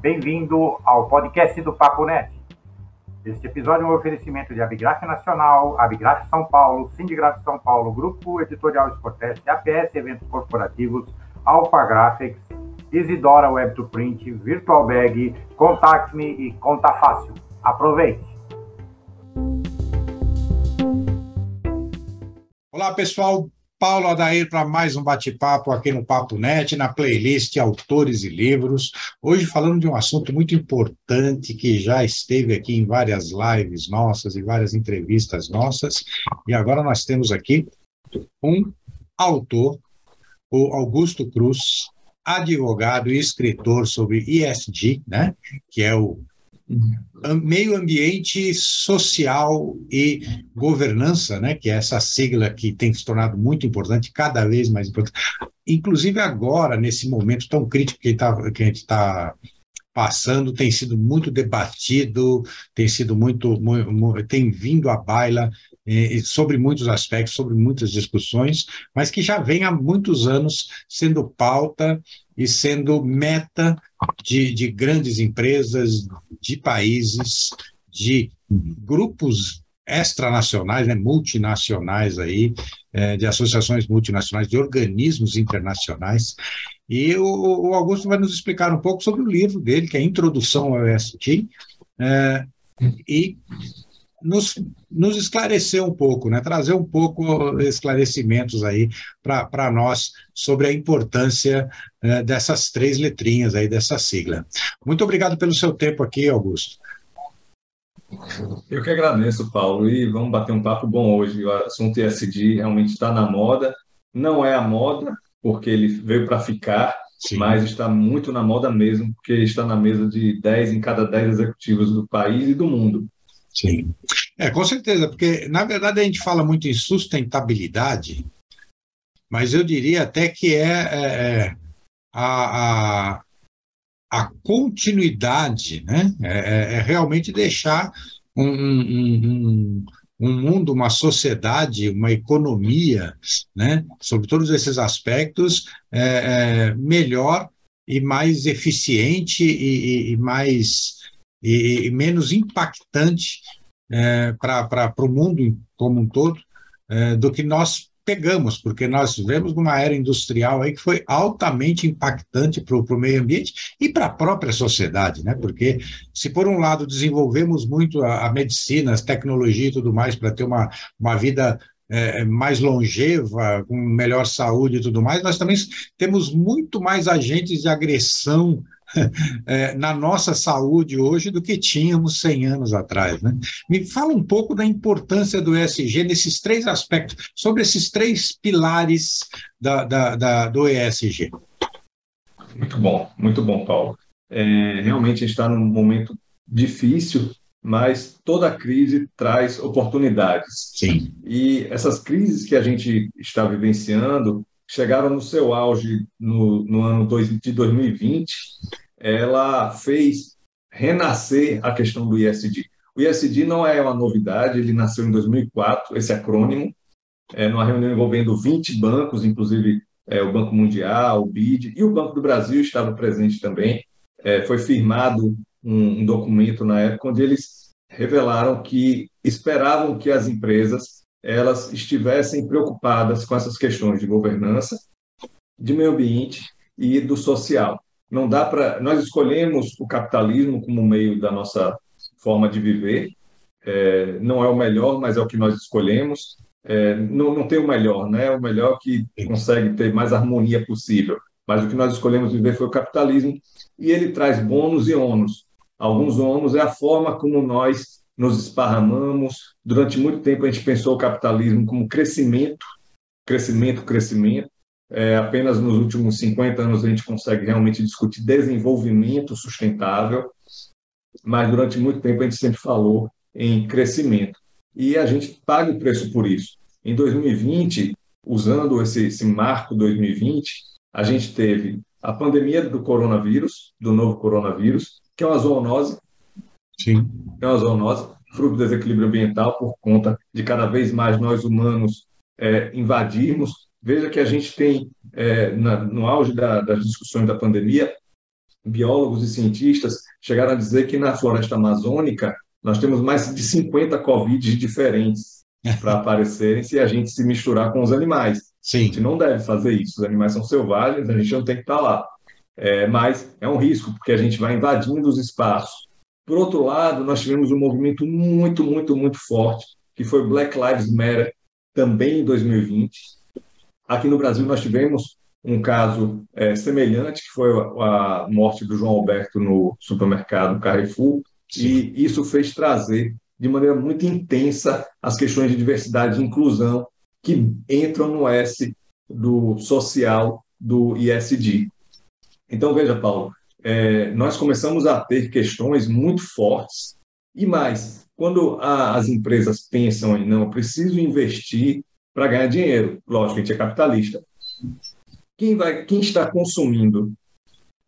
Bem-vindo ao podcast do Papo Net. Este episódio é um oferecimento de Abigraf Nacional, Abigraf São Paulo, Sindigraf São Paulo, Grupo Editorial Sportest, APS Eventos Corporativos, Alpha Graphics, Isidora Web to Print, Virtual Bag, Contact Me e Conta Fácil. Aproveite! Olá, pessoal. Paulo Adair para mais um bate-papo aqui no Papo Net, na playlist Autores e Livros. Hoje falando de um assunto muito importante que já esteve aqui em várias lives nossas e várias entrevistas nossas. E agora nós temos aqui um autor, o Augusto Cruz, advogado e escritor sobre ESG, né, que é o meio ambiente social e governança, né, que é essa sigla que tem se tornado muito importante, cada vez mais importante, inclusive agora, nesse momento tão crítico que, tá, que a gente está passando, tem sido muito debatido, tem sido muito, tem vindo à baila sobre muitos aspectos, sobre muitas discussões, mas que já vem há muitos anos sendo pauta e sendo meta de, de grandes empresas, de países, de grupos extranacionais, né, multinacionais aí, é, de associações multinacionais, de organismos internacionais. E o, o, Augusto vai nos explicar um pouco sobre o livro dele, que é Introdução ao ESG, é, e nos, nos esclarecer um pouco, né? trazer um pouco esclarecimentos aí para nós sobre a importância né, dessas três letrinhas aí, dessa sigla. Muito obrigado pelo seu tempo aqui, Augusto. Eu que agradeço, Paulo, e vamos bater um papo bom hoje. O assunto ESG realmente está na moda, não é a moda, porque ele veio para ficar, Sim. mas está muito na moda mesmo, porque está na mesa de 10 em cada 10 executivos do país e do mundo. Sim. É, com certeza, porque na verdade a gente fala muito em sustentabilidade, mas eu diria até que é, é, é a, a, a, continuidade, né? É, é, é realmente deixar um, um, um, um, mundo, uma sociedade, uma economia, né? Sobre todos esses aspectos, é, é melhor e mais eficiente e, e, e mais e, e menos impactante é, para o mundo como um todo é, do que nós pegamos, porque nós vivemos numa era industrial aí que foi altamente impactante para o meio ambiente e para a própria sociedade, né? Porque se por um lado desenvolvemos muito a, a medicina, as tecnologias e tudo mais para ter uma, uma vida é, mais longeva, com melhor saúde e tudo mais, nós também temos muito mais agentes de agressão é, na nossa saúde hoje do que tínhamos 100 anos atrás. Né? Me fala um pouco da importância do ESG nesses três aspectos, sobre esses três pilares da, da, da do ESG. Muito bom, muito bom, Paulo. É, realmente a gente está num momento difícil, mas toda crise traz oportunidades. Sim. E essas crises que a gente está vivenciando, chegaram no seu auge no, no ano de 2020, ela fez renascer a questão do ISD. O ISD não é uma novidade, ele nasceu em 2004, esse acrônimo, é, numa reunião envolvendo 20 bancos, inclusive é, o Banco Mundial, o BID, e o Banco do Brasil estava presente também. É, foi firmado um, um documento na época onde eles revelaram que esperavam que as empresas elas estivessem preocupadas com essas questões de governança, de meio ambiente e do social. Não dá para nós escolhemos o capitalismo como meio da nossa forma de viver. É, não é o melhor, mas é o que nós escolhemos. É, não, não tem o melhor, né? O melhor que consegue ter mais harmonia possível. Mas o que nós escolhemos viver foi o capitalismo e ele traz bônus e ônus. Alguns ônus é a forma como nós nos esparramamos. Durante muito tempo a gente pensou o capitalismo como crescimento, crescimento, crescimento. É, apenas nos últimos 50 anos a gente consegue realmente discutir desenvolvimento sustentável, mas durante muito tempo a gente sempre falou em crescimento. E a gente paga o preço por isso. Em 2020, usando esse, esse marco 2020, a gente teve a pandemia do coronavírus, do novo coronavírus, que é uma zoonose, Sim. É uma zoonose, fruto do desequilíbrio ambiental por conta de cada vez mais nós humanos é, invadirmos. Veja que a gente tem, é, na, no auge da, das discussões da pandemia, biólogos e cientistas chegaram a dizer que na floresta amazônica nós temos mais de 50 Covid diferentes para aparecerem se a gente se misturar com os animais. Sim. A gente não deve fazer isso. Os animais são selvagens, a gente não tem que estar lá. É, mas é um risco, porque a gente vai invadindo os espaços. Por outro lado, nós tivemos um movimento muito, muito, muito forte, que foi Black Lives Matter, também em 2020. Aqui no Brasil, nós tivemos um caso é, semelhante, que foi a, a, morte do João Alberto no supermercado Carrefour, Sim. e isso fez trazer de maneira muito intensa as questões de diversidade e inclusão que entram no S do social do ISD. Então, veja, Paulo, é, nós começamos a ter questões muito fortes e mais, quando a, as empresas pensam em não, preciso investir para ganhar dinheiro, lógico, a gente é capitalista. Quem, vai, quem está consumindo,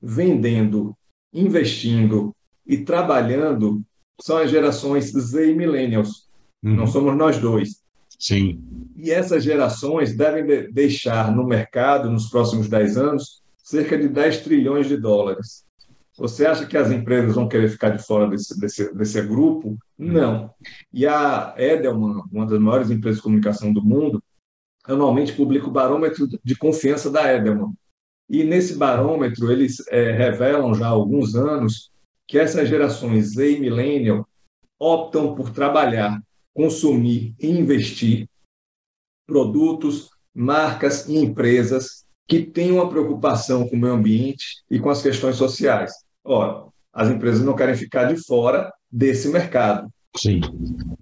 vendendo, investindo e trabalhando são as gerações Z e Millennials. Uhum. Não somos nós dois. Sim. E essas gerações devem de deixar no mercado, nos próximos 10 anos, cerca de 10 trilhões de dólares. Você acha que as empresas vão querer ficar de fora desse, desse, desse grupo? Não. E a Edelman, uma das maiores empresas de comunicação do mundo, anualmente publica o barômetro de confiança da Edelman. E nesse barômetro, eles é, revelam já há alguns anos que essas gerações Z e Millennial optam por trabalhar, consumir e investir produtos, marcas e empresas que têm uma preocupação com o meio ambiente e com as questões sociais. Ora, as empresas não querem ficar de fora desse mercado. Sim.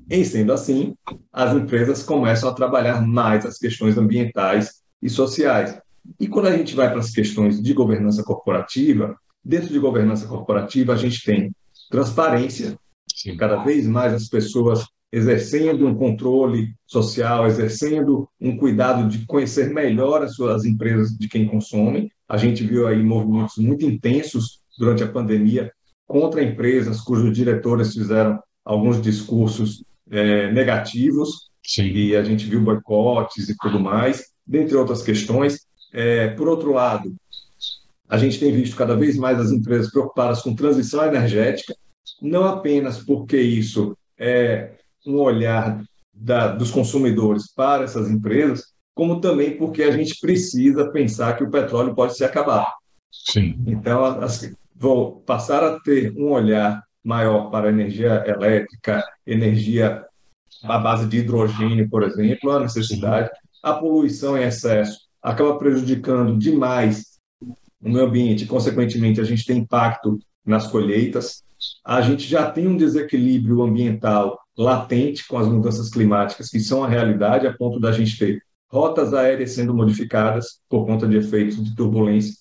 Em sendo assim, as empresas começam a trabalhar mais as questões ambientais e sociais. E quando a gente vai para as questões de governança corporativa, dentro de governança corporativa a gente tem transparência, Sim. cada vez mais as pessoas exercendo um controle social, exercendo um cuidado de conhecer melhor as suas empresas de quem consomem. A gente viu aí movimentos muito intensos durante a pandemia contra empresas cujos diretores fizeram alguns discursos é, negativos Sim. e a gente viu boicotes e tudo mais, dentre outras questões. É, por outro lado, a gente tem visto cada vez mais as empresas preocupadas com transição energética, não apenas porque isso é um olhar da, dos consumidores para essas empresas, como também porque a gente precisa pensar que o petróleo pode se acabar. Sim. Então, as, vão passar a ter um olhar maior para a energia elétrica, energia à base de hidrogênio, por exemplo, a necessidade. A poluição em excesso acaba prejudicando demais o meio ambiente, e, consequentemente, a gente tem impacto nas colheitas. A gente já tem um desequilíbrio ambiental latente com as mudanças climáticas, que são a realidade, a ponto da gente ter rotas aéreas sendo modificadas por conta de efeitos de turbulência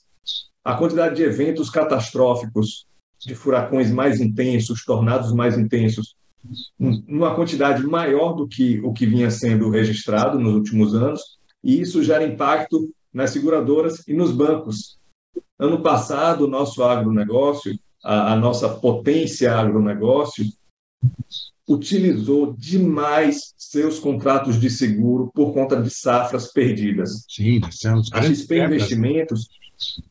a quantidade de eventos catastróficos, de furacões mais intensos, tornados mais intensos, numa quantidade maior do que o que vinha sendo registrado nos últimos anos, e isso gera impacto nas seguradoras e nos bancos. Ano passado, o nosso agronegócio, a, a nossa potência agronegócio, utilizou demais seus contratos de seguro por conta de safras perdidas. Sim, a XP Investimentos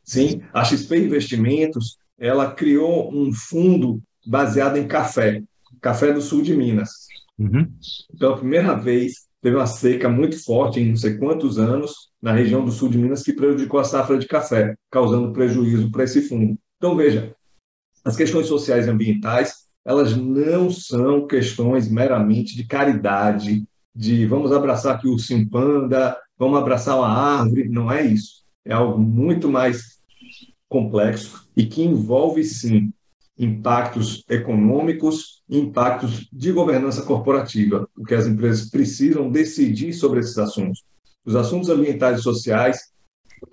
Sim, a XP Investimentos ela criou um fundo baseado em café, café do sul de Minas. Uhum. Pela primeira vez, teve uma seca muito forte em não sei quantos anos na região do sul de Minas que prejudicou a safra de café, causando prejuízo para esse fundo. Então, veja, as questões sociais e ambientais, elas não são questões meramente de caridade, de vamos abraçar aqui o simpanda, vamos abraçar uma árvore, não é isso é algo muito mais complexo e que envolve, sim, impactos econômicos e impactos de governança corporativa, porque as empresas precisam decidir sobre esses assuntos. Os assuntos ambientais e sociais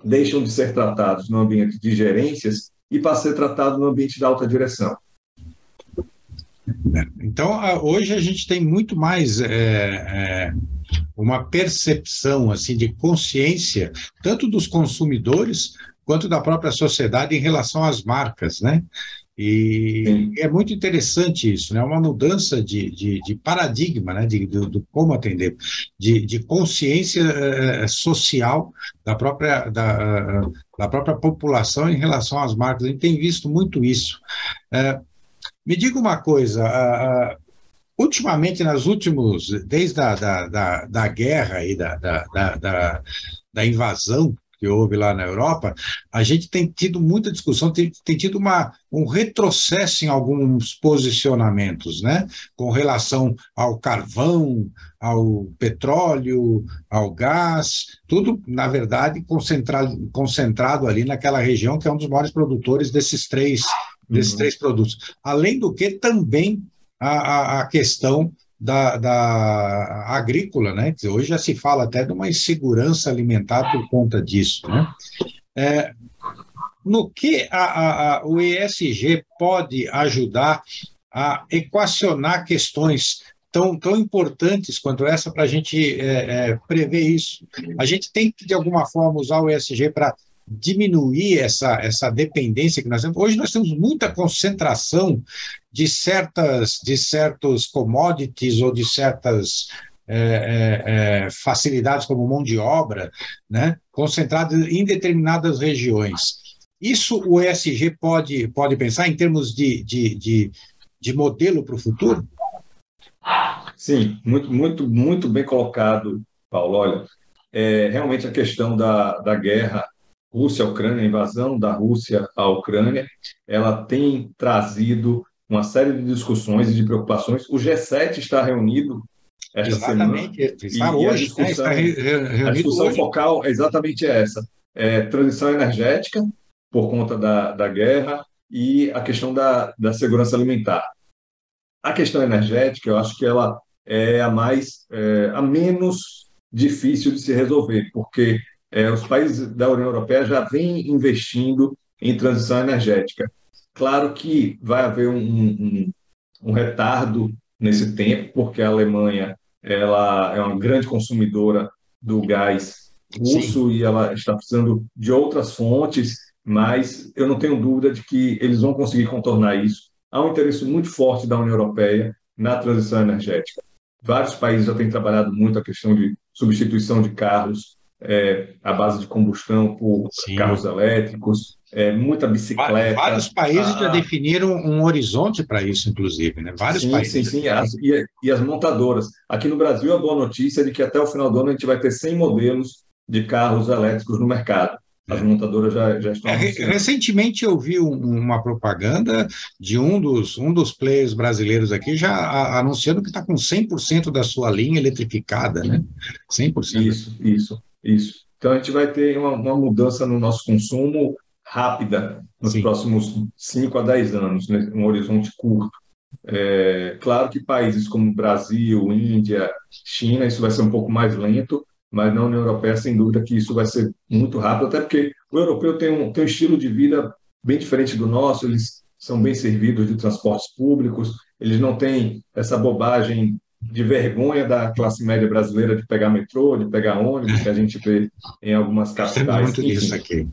deixam de ser tratados no ambiente de gerências e passam a ser tratados no ambiente da alta direção. Então, hoje a gente tem muito mais é, é, uma percepção assim de consciência, tanto dos consumidores quanto da própria sociedade em relação às marcas, né? E Sim. é muito interessante isso, né? Uma mudança de, de, de paradigma, né? De, do, do, como atender, de, de consciência uh, social da própria, da, da própria população em relação às marcas. A gente tem visto muito isso. Me diga uma coisa, ultimamente, nas últimos, desde a da, da, da guerra e da, da, da, da invasão que houve lá na Europa, a gente tem tido muita discussão, tem, tem tido uma, um retrocesso em alguns posicionamentos, né? Com relação ao carvão, ao petróleo, ao gás, tudo, na verdade, concentrado, concentrado ali naquela região que é um dos maiores produtores desses três, desses uhum. três produtos. Além do que, também a, a questão da, da agrícola, né? Hoje já se fala até de uma insegurança alimentar por conta disso, né? É, no que a, a, o ESG pode ajudar a equacionar questões tão, tão importantes quanto essa para a gente é, é, prever isso? A gente tem que, de alguma forma, usar o ESG para diminuir essa, essa dependência que nós temos. Hoje nós temos muita concentração de certas de certos commodities ou de certas é, é, é, facilidades como mão de obra, né, concentradas em determinadas regiões. Isso o ESG pode, pode pensar em termos de, de, de, de modelo para o futuro? Sim, muito, muito, muito bem colocado, Paulo. Olha, é, realmente a questão da, da guerra Rússia-Ucrânia, a invasão da Rússia à Ucrânia, ela tem trazido uma série de discussões e de preocupações. O G7 está reunido esta exatamente, semana. Está e, hoje, a discussão, né? está a discussão hoje. focal é exatamente essa. É, transição energética, por conta da, da guerra, e a questão da, da segurança alimentar. A questão energética, eu acho que ela é a mais, é, a menos difícil de se resolver, porque é, os países da União Europeia já vêm investindo em transição energética. Claro que vai haver um, um, um retardo nesse tempo, porque a Alemanha ela é uma grande consumidora do gás russo Sim. e ela está precisando de outras fontes, mas eu não tenho dúvida de que eles vão conseguir contornar isso. Há um interesse muito forte da União Europeia na transição energética. Vários países já têm trabalhado muito a questão de substituição de carros é, à base de combustão por Sim. carros elétricos, é, muita bicicleta. Vários países já definiram um horizonte para isso, inclusive, né? Vários sim, países. Sim, sim, as, e, e, as montadoras. Aqui no Brasil, a boa notícia é de que até o final do ano a gente vai ter 100 modelos de carros elétricos no mercado. As é. montadoras já, já estão. É, recentemente eu vi um, uma propaganda de um dos, um dos players brasileiros aqui já a, anunciando que está com 100% da sua linha eletrificada, né? 100%. Isso, isso. Isso. Então, a gente vai ter uma, uma mudança no nosso consumo rápida nos Sim. próximos 5 a 10 anos, né? um horizonte curto. É, claro que países como Brasil, Índia, China, isso vai ser um pouco mais lento, mas na União Europeia, sem dúvida que isso vai ser muito rápido, até porque o europeu tem um, tem um estilo de vida bem diferente do nosso, eles são bem servidos de transportes públicos, eles não têm essa bobagem de vergonha da classe média brasileira de pegar metrô, de pegar ônibus, que a gente vê em algumas capitais. Muito disso aqui.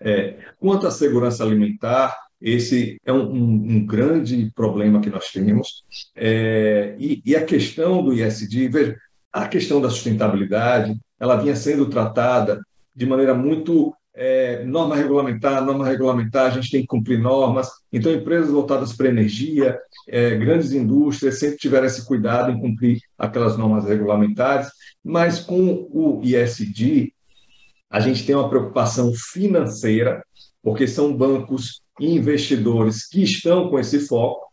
É, quanto à segurança alimentar, esse é um, um, um grande problema que nós temos. É, e, e, a questão do ISD, veja, a questão da sustentabilidade, ela vinha sendo tratada de maneira muito é, norma regulamentar, norma regulamentar, a gente tem que cumprir normas. Então, empresas voltadas para energia, é, grandes indústrias sempre tiveram esse cuidado em cumprir aquelas normas regulamentares, mas com o ISD, a gente tem uma preocupação financeira, porque são bancos e investidores que estão com esse foco.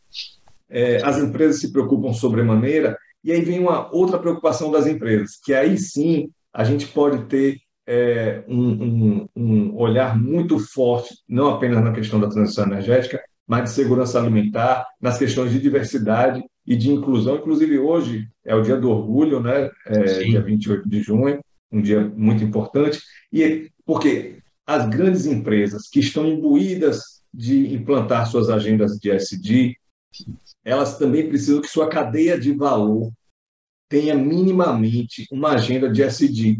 É, as empresas se preocupam sobremaneira, e aí vem uma outra preocupação das empresas, que aí sim a gente pode ter é, um, um, um, olhar muito forte, não apenas na questão da transição energética, mas de segurança alimentar, nas questões de diversidade e de inclusão. Inclusive, hoje é o dia do orgulho, né? É, dia 28 de junho, um dia muito importante. E porque as grandes empresas que estão imbuídas de implantar suas agendas de SD, elas também precisam que sua cadeia de valor tenha minimamente uma agenda de SD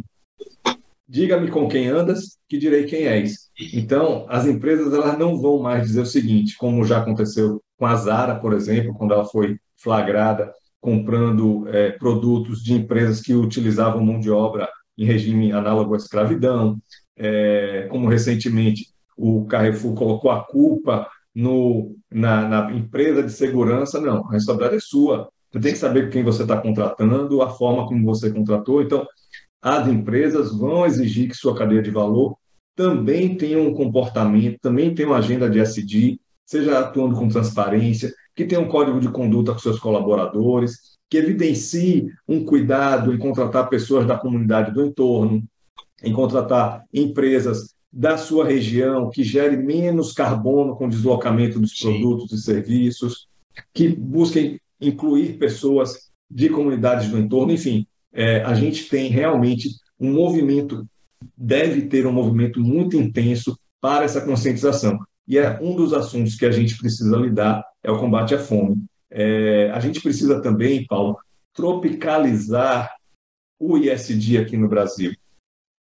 diga-me com quem andas, que direi quem és. Então, as empresas elas não vão mais dizer o seguinte, como já aconteceu com a Zara, por exemplo, quando ela foi flagrada comprando é, produtos de empresas que utilizavam mão de obra em regime análogo à escravidão, é, como recentemente o Carrefour colocou a culpa no, na, na, empresa de segurança, não, a responsabilidade é sua. Você tem que saber quem você está contratando, a forma como você contratou. Então, as empresas vão exigir que sua cadeia de valor também tenha um comportamento, também tenha uma agenda de SD, seja atuando com transparência, que tenha um código de conduta com seus colaboradores, que evidencie um cuidado em contratar pessoas da comunidade do entorno, em contratar empresas da sua região que gere menos carbono com deslocamento dos Sim. produtos e serviços, que busquem incluir pessoas de comunidades do entorno, enfim, é, a gente tem realmente um movimento, deve ter um movimento muito intenso para essa conscientização. E é um dos assuntos que a gente precisa lidar é o combate à fome. É, a gente precisa também, Paulo, tropicalizar o ISD aqui no Brasil.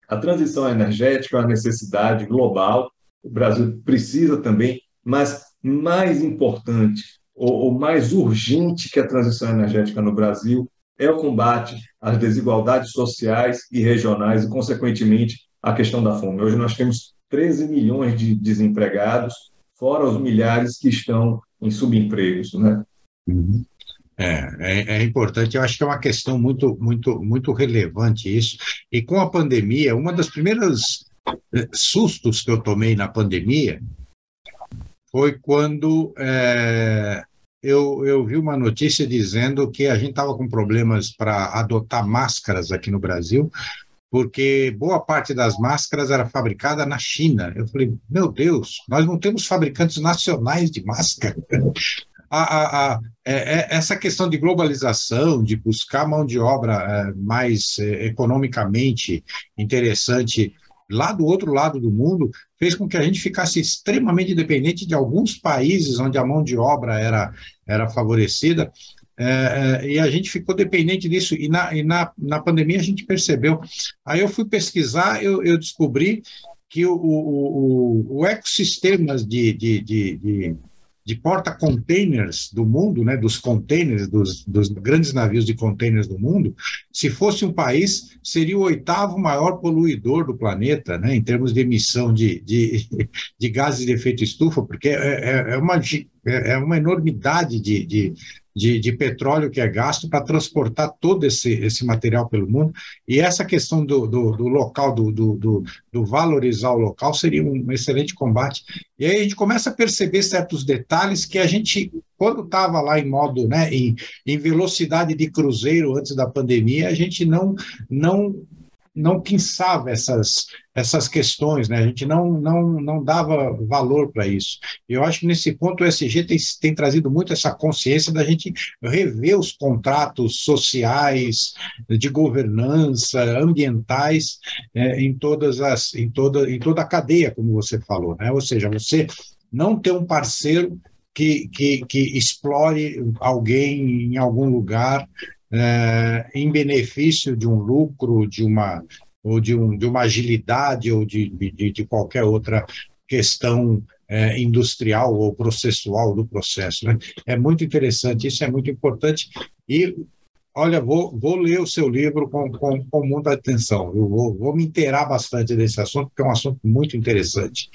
A transição energética é uma necessidade global, o Brasil precisa também, mas mais importante, ou, ou mais urgente que a transição energética no Brasil é o combate às desigualdades sociais e regionais e, consequentemente, a questão da fome. Hoje nós temos 13 milhões de desempregados, fora os milhares que estão em subempregos, né? Uhum. É, é, é, importante, eu acho que é uma questão muito, muito, muito relevante isso. E com a pandemia, uma das primeiras eh, sustos que eu tomei na pandemia foi quando é, eu, eu vi uma notícia dizendo que a gente estava com problemas para adotar máscaras aqui no Brasil, porque boa parte das máscaras era fabricada na China. Eu falei, meu Deus, nós não temos fabricantes nacionais de máscara. A, a, a, é, é, essa questão de globalização, de buscar mão de obra é, mais é, economicamente interessante lá do outro lado do mundo, fez com que a gente ficasse extremamente dependente de alguns países onde a mão de obra era, era favorecida. É, é, e a gente ficou dependente disso, e, na, e na, na pandemia a gente percebeu. Aí eu fui pesquisar, eu, eu descobri que o, o, o, ecossistemas de, de, de, de de porta-containers do mundo, né, dos containers, dos, dos, grandes navios de containers do mundo, se fosse um país, seria o oitavo maior poluidor do planeta, né, em termos de emissão de, de, de gases de efeito estufa, porque é, é, é uma, é, é uma enormidade de, de, de, de petróleo que é gasto para transportar todo esse, esse material pelo mundo. E essa questão do, do, do local, do, do, do, valorizar o local, seria um excelente combate. E aí a gente começa a perceber certos detalhes que a gente, quando estava lá em modo, né, em, em velocidade de cruzeiro antes da pandemia, a gente não, não não pensava essas, essas questões, né? a gente não, não, não dava valor para isso. Eu acho que nesse ponto o SG tem, tem trazido muito essa consciência da gente rever os contratos sociais, de governança, ambientais, é, em, todas as, em, toda, em toda a cadeia, como você falou. Né? Ou seja, você não ter um parceiro que, que, que explore alguém em algum lugar é, em benefício de um lucro, de uma, ou de, um, de uma agilidade ou de, de, de qualquer outra questão é, industrial ou processual do processo. Né? É muito interessante, isso é muito importante. E, olha, vou, vou ler o seu livro com, com, com muita atenção, eu vou, vou me inteirar bastante desse assunto, porque é um assunto muito interessante.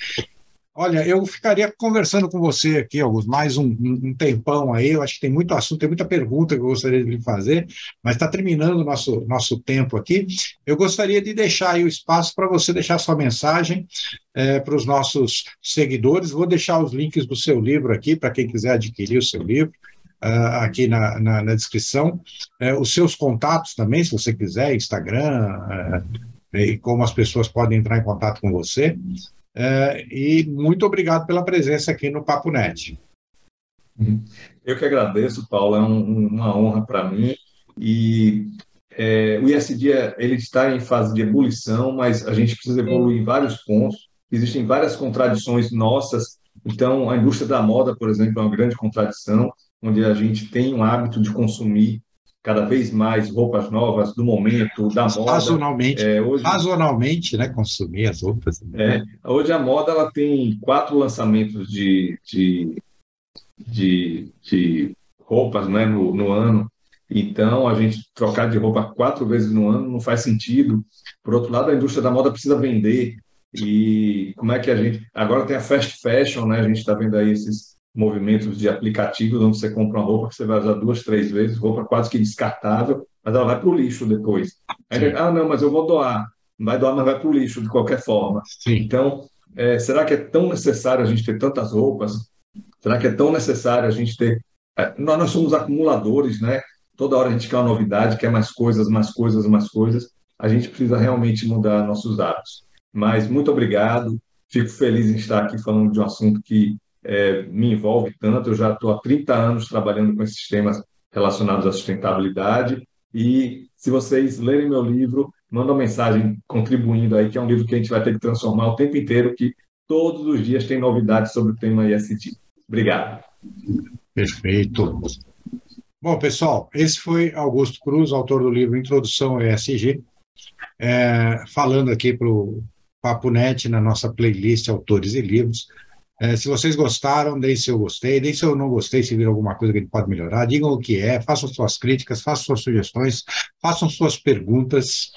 Olha, eu ficaria conversando com você aqui, Augusto, mais um, um, tempão aí. Eu acho que tem muito assunto, tem muita pergunta que eu gostaria de lhe fazer, mas está terminando o nosso, nosso tempo aqui. Eu gostaria de deixar aí o espaço para você deixar sua mensagem é, para os nossos seguidores. Vou deixar os links do seu livro aqui, para quem quiser adquirir o seu livro. Uh, aqui na, na, na descrição, uh, os seus contatos também, se você quiser, Instagram, uh, e como as pessoas podem entrar em contato com você. É, e muito obrigado pela presença aqui no Papo Net. Eu que agradeço, Paulo, é um, uma honra para mim. E é, o ISD ele está em fase de ebulição, mas a gente precisa evoluir em vários pontos. Existem várias contradições nossas. Então, a indústria da moda, por exemplo, é uma grande contradição, onde a gente tem um hábito de consumir cada vez mais roupas novas do momento, da moda. Sazonalmente, é, hoje, sazonalmente né, consumir as roupas. É, hoje a moda ela tem quatro lançamentos de, de, de, de roupas né, no, no ano. Então, a gente trocar de roupa quatro vezes no ano não faz sentido. Por outro lado, a indústria da moda precisa vender. E como é que a gente. Agora tem a fast fashion, né? A gente está vendo aí esses movimentos de aplicativos onde você compra uma roupa que você vai usar duas, três vezes, roupa quase que descartável, mas ela vai para o lixo depois. Aí, ah, não, mas eu vou doar. Não vai doar, mas vai para o lixo de qualquer forma. Sim. Então, é, será que é tão necessário a gente ter tantas roupas? Será que é tão necessário a gente ter. É, nós, nós somos acumuladores, né? Toda hora a gente quer uma novidade, quer mais coisas, mais coisas, mais coisas. A gente precisa realmente mudar nossos hábitos. Mas muito obrigado. Fico feliz em estar aqui falando de um assunto que é, me envolve tanto. Eu já estou há 30 anos trabalhando com esses temas relacionados à sustentabilidade. E se vocês lerem meu livro, manda uma mensagem contribuindo aí, que é um livro que a gente vai ter que transformar o tempo inteiro, que todos os dias tem novidades sobre o tema ISD. Obrigado. Perfeito. Bom, pessoal, esse foi Augusto Cruz, autor do livro Introdução ao ESG, é, falando aqui para o Papo Net, na nossa playlist Autores e Livros. É, se vocês gostaram, deem seu gostei, deem seu não gostei, se viram alguma coisa que ele pode melhorar, digam o que é, façam suas críticas, façam suas sugestões, façam suas perguntas.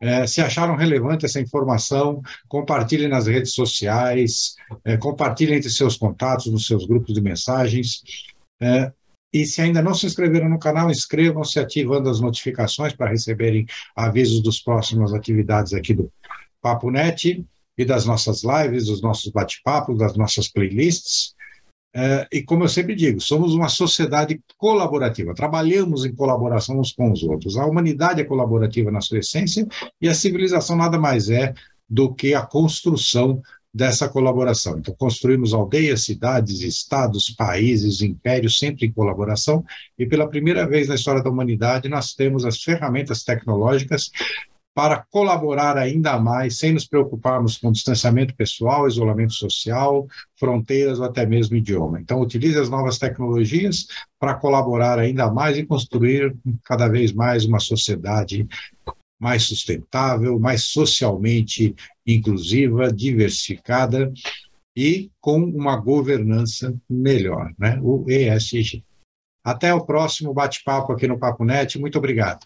É, se acharam relevante essa informação, compartilhem nas redes sociais, é, compartilhem entre seus contatos, nos seus grupos de mensagens. É, e se ainda não se inscreveram no canal, inscrevam-se ativando as notificações para receberem avisos dos próximas atividades aqui do Papo Net e das nossas lives, dos nossos bate-papos, das nossas playlists. É, e como eu sempre digo, somos uma sociedade colaborativa, trabalhamos em colaboração uns com os outros. A humanidade é colaborativa na sua essência e a civilização nada mais é do que a construção dessa colaboração. Então, construímos aldeias, cidades, estados, países, impérios, sempre em colaboração, e pela primeira vez na história da humanidade, nós temos as ferramentas tecnológicas para colaborar ainda mais, sem nos preocuparmos com distanciamento pessoal, isolamento social, fronteiras ou até mesmo idioma. Então, utilize as novas tecnologias para colaborar ainda mais e construir cada vez mais uma sociedade mais sustentável, mais socialmente inclusiva, diversificada e com uma governança melhor, né? o ESG. Até o próximo bate-papo aqui no Papo Net. Muito obrigado.